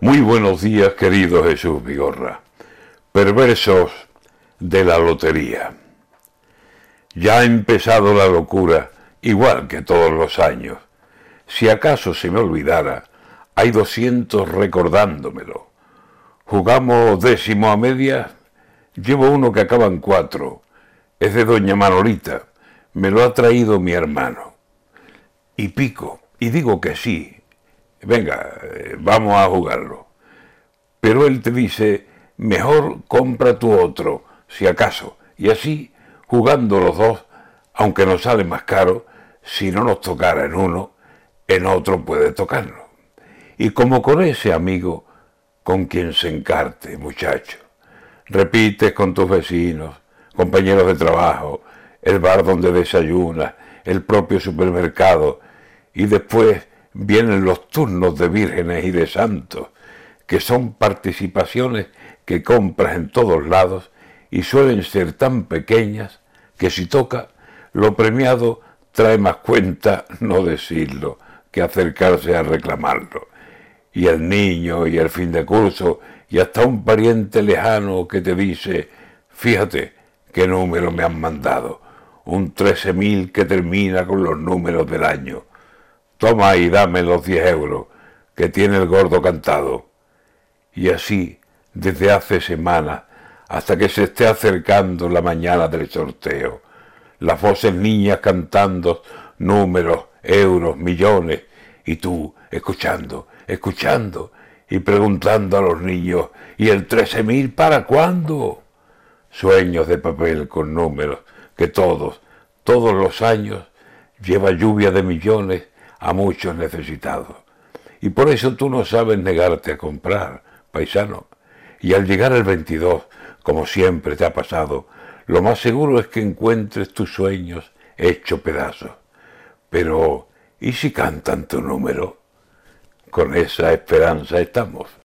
Muy buenos días, querido Jesús Vigorra. Perversos de la lotería. Ya ha empezado la locura, igual que todos los años. Si acaso se me olvidara, hay doscientos recordándomelo. Jugamos décimo a media, llevo uno que acaba en cuatro. Es de doña Manolita, me lo ha traído mi hermano. Y pico, y digo que sí, venga, eh, vamos a jugarlo. Pero él te dice, mejor compra tu otro, si acaso, y así, jugando los dos, aunque nos sale más caro, si no nos tocara en uno, en otro puede tocarlo. Y como con ese amigo con quien se encarte, muchacho, repites con tus vecinos, compañeros de trabajo, el bar donde desayunas, el propio supermercado, y después vienen los turnos de vírgenes y de santos, que son participaciones que compras en todos lados y suelen ser tan pequeñas que si toca, lo premiado trae más cuenta no decirlo que acercarse a reclamarlo. Y el niño y el fin de curso y hasta un pariente lejano que te dice, fíjate qué número me han mandado, un trece mil que termina con los números del año toma y dame los 10 euros que tiene el gordo cantado. Y así, desde hace semanas, hasta que se esté acercando la mañana del sorteo, las voces niñas cantando números, euros, millones, y tú escuchando, escuchando, y preguntando a los niños, ¿y el trece mil para cuándo? Sueños de papel con números que todos, todos los años, lleva lluvia de millones a muchos necesitados. Y por eso tú no sabes negarte a comprar, paisano. Y al llegar el 22, como siempre te ha pasado, lo más seguro es que encuentres tus sueños hecho pedazos. Pero, ¿y si cantan tu número? Con esa esperanza estamos.